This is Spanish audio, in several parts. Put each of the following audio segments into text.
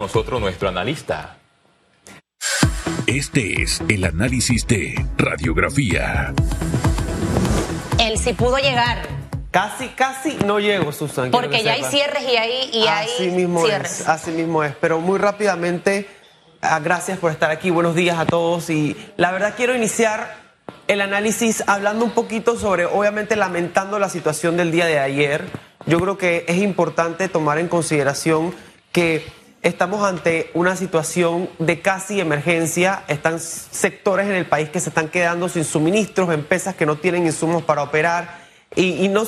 nosotros nuestro analista. Este es el análisis de radiografía. Él sí pudo llegar. Casi, casi no llego, Susan. Porque ya hay cierres y hay, y así hay mismo cierres. Es, así mismo es. Pero muy rápidamente, ah, gracias por estar aquí. Buenos días a todos. Y la verdad quiero iniciar el análisis hablando un poquito sobre, obviamente lamentando la situación del día de ayer. Yo creo que es importante tomar en consideración que estamos ante una situación de casi emergencia. Están sectores en el país que se están quedando sin suministros, empresas que no tienen insumos para operar. Y, no,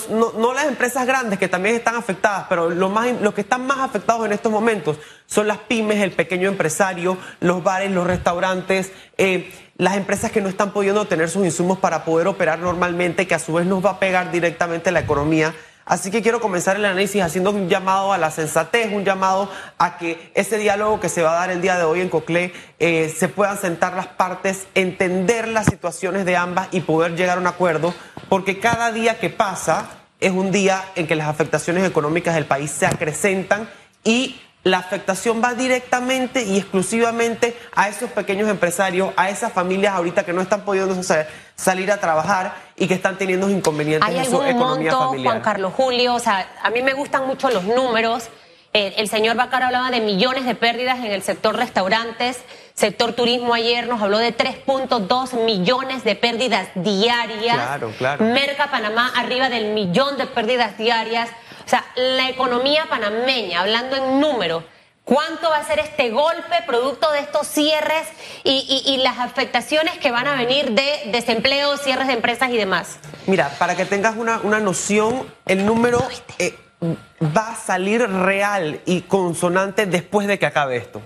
las empresas grandes que también están afectadas, pero lo los que están más afectados en estos momentos son las pymes, el pequeño empresario, los bares, los restaurantes, eh, las empresas que no están pudiendo tener sus insumos para poder operar normalmente, que a su vez nos va a pegar directamente la economía. Así que quiero comenzar el análisis haciendo un llamado a la sensatez, un llamado a que ese diálogo que se va a dar el día de hoy en Coclé eh, se puedan sentar las partes, entender las situaciones de ambas y poder llegar a un acuerdo, porque cada día que pasa es un día en que las afectaciones económicas del país se acrecentan y la afectación va directamente y exclusivamente a esos pequeños empresarios, a esas familias ahorita que no están pudiendo salir a trabajar y que están teniendo inconvenientes ¿Hay en su economía monto, familiar. Juan Carlos Julio, o sea, a mí me gustan mucho los números. Eh, el señor Bacar hablaba de millones de pérdidas en el sector restaurantes, sector turismo ayer nos habló de 3.2 millones de pérdidas diarias. Claro, claro. Merca Panamá arriba del millón de pérdidas diarias. O sea, la economía panameña, hablando en números, ¿cuánto va a ser este golpe producto de estos cierres y, y, y las afectaciones que van a venir de desempleo, cierres de empresas y demás? Mira, para que tengas una, una noción, el número eh, va a salir real y consonante después de que acabe esto.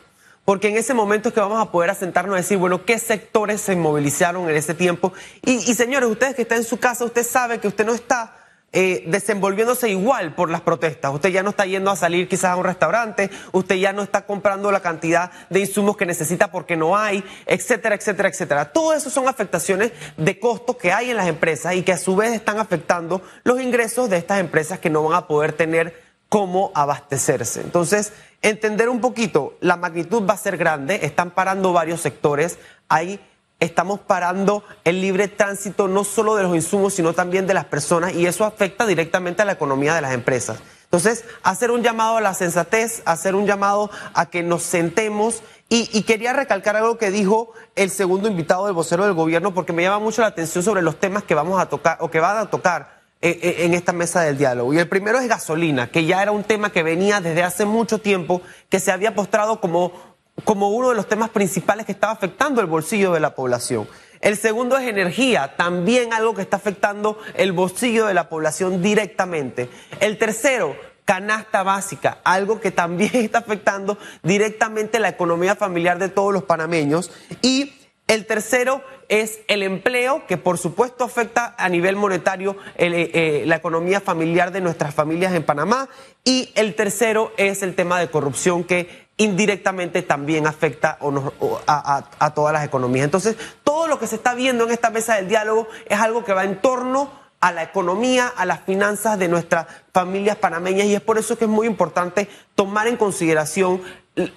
Porque en ese momento es que vamos a poder asentarnos a decir, bueno, qué sectores se movilizaron en ese tiempo. Y, y señores, ustedes que están en su casa, usted sabe que usted no está eh, desenvolviéndose igual por las protestas. Usted ya no está yendo a salir quizás a un restaurante, usted ya no está comprando la cantidad de insumos que necesita porque no hay, etcétera, etcétera, etcétera. Todo eso son afectaciones de costos que hay en las empresas y que a su vez están afectando los ingresos de estas empresas que no van a poder tener cómo abastecerse. Entonces, entender un poquito, la magnitud va a ser grande, están parando varios sectores, hay estamos parando el libre tránsito no solo de los insumos, sino también de las personas y eso afecta directamente a la economía de las empresas. Entonces, hacer un llamado a la sensatez, hacer un llamado a que nos sentemos y, quería recalcar algo que dijo el segundo invitado del vocero del gobierno porque me llama mucho la atención sobre los temas que vamos a tocar o que van a tocar en esta mesa del diálogo. Y el primero es gasolina, que ya era un tema que venía desde hace mucho tiempo, que se había postrado como como uno de los temas principales que estaba afectando el bolsillo de la población. El segundo es energía, también algo que está afectando el bolsillo de la población directamente. El tercero, canasta básica, algo que también está afectando directamente la economía familiar de todos los panameños. Y el tercero es el empleo, que por supuesto afecta a nivel monetario el, eh, la economía familiar de nuestras familias en Panamá. Y el tercero es el tema de corrupción, que indirectamente también afecta o nos, o a, todas las economías. Entonces, todo lo que se está viendo en esta mesa del diálogo es algo que va en torno a la economía, a las finanzas de nuestras familias panameñas y es por eso que es muy importante tomar en consideración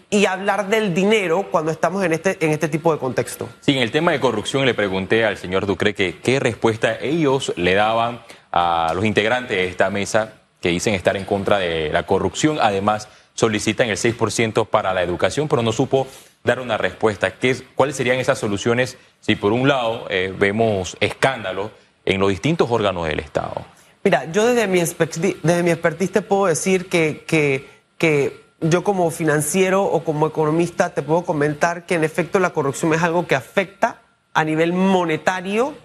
y hablar del dinero cuando estamos en este, en este tipo de contexto. Sí, en el tema de corrupción le pregunté al señor Ducre que qué respuesta ellos le daban a los integrantes de esta mesa que dicen estar en contra de la corrupción, además solicitan el 6% para la educación, pero no supo dar una respuesta. ¿Qué, ¿Cuáles serían esas soluciones si por un lado eh, vemos escándalos en los distintos órganos del Estado? Mira, yo desde mi, desde mi expertise te puedo decir que, que, que yo como financiero o como economista te puedo comentar que en efecto la corrupción es algo que afecta a nivel monetario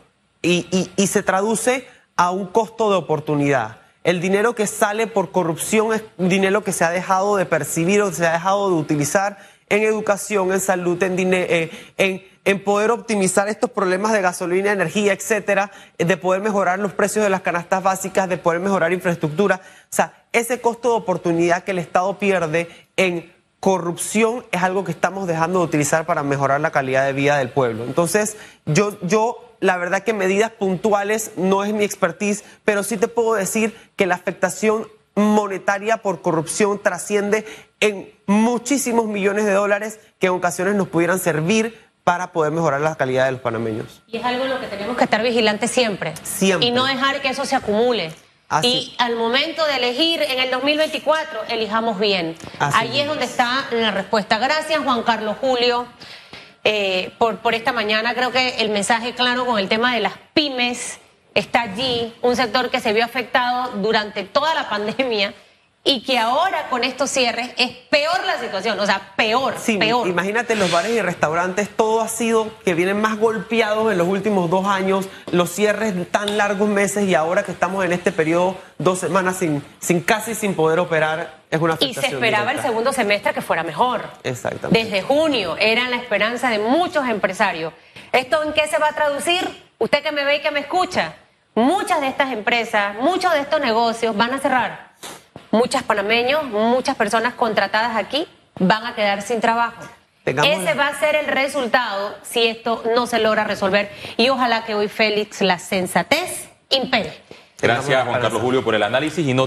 y, y, y se traduce a un costo de oportunidad. El dinero que sale por corrupción es dinero que se ha dejado de percibir o se ha dejado de utilizar en educación, en salud, en, eh, en, en poder optimizar estos problemas de gasolina, energía, etcétera, de poder mejorar los precios de las canastas básicas, de poder mejorar infraestructura. O sea, ese costo de oportunidad que el Estado pierde en corrupción es algo que estamos dejando de utilizar para mejorar la calidad de vida del pueblo. Entonces, yo, yo la verdad que medidas puntuales no es mi expertise, pero sí te puedo decir que la afectación monetaria por corrupción trasciende en muchísimos millones de dólares que en ocasiones nos pudieran servir para poder mejorar la calidad de los panameños. Y es algo en lo que tenemos que estar vigilantes siempre. Siempre. Y no dejar que eso se acumule. Así. Y al momento de elegir en el 2024, elijamos bien. Así Ahí es mismo. donde está la respuesta. Gracias, Juan Carlos Julio, eh, por, por esta mañana. Creo que el mensaje claro con el tema de las pymes está allí, un sector que se vio afectado durante toda la pandemia y que ahora con estos cierres es peor la situación, o sea, peor, Sí, peor. imagínate los bares y restaurantes, todo ha sido que vienen más golpeados en los últimos dos años, los cierres tan largos meses y ahora que estamos en este periodo, dos semanas sin, sin casi sin poder operar, es una Y se esperaba el segundo semestre que fuera mejor. Exactamente. Desde junio era la esperanza de muchos empresarios. ¿Esto en qué se va a traducir? Usted que me ve y que me escucha. Muchas de estas empresas, muchos de estos negocios van a cerrar. Muchos panameños, muchas personas contratadas aquí van a quedar sin trabajo. Tengamos Ese la- va a ser el resultado si esto no se logra resolver. Y ojalá que hoy, Félix, la sensatez impere. Gracias, Juan Carlos Julio, por el análisis y no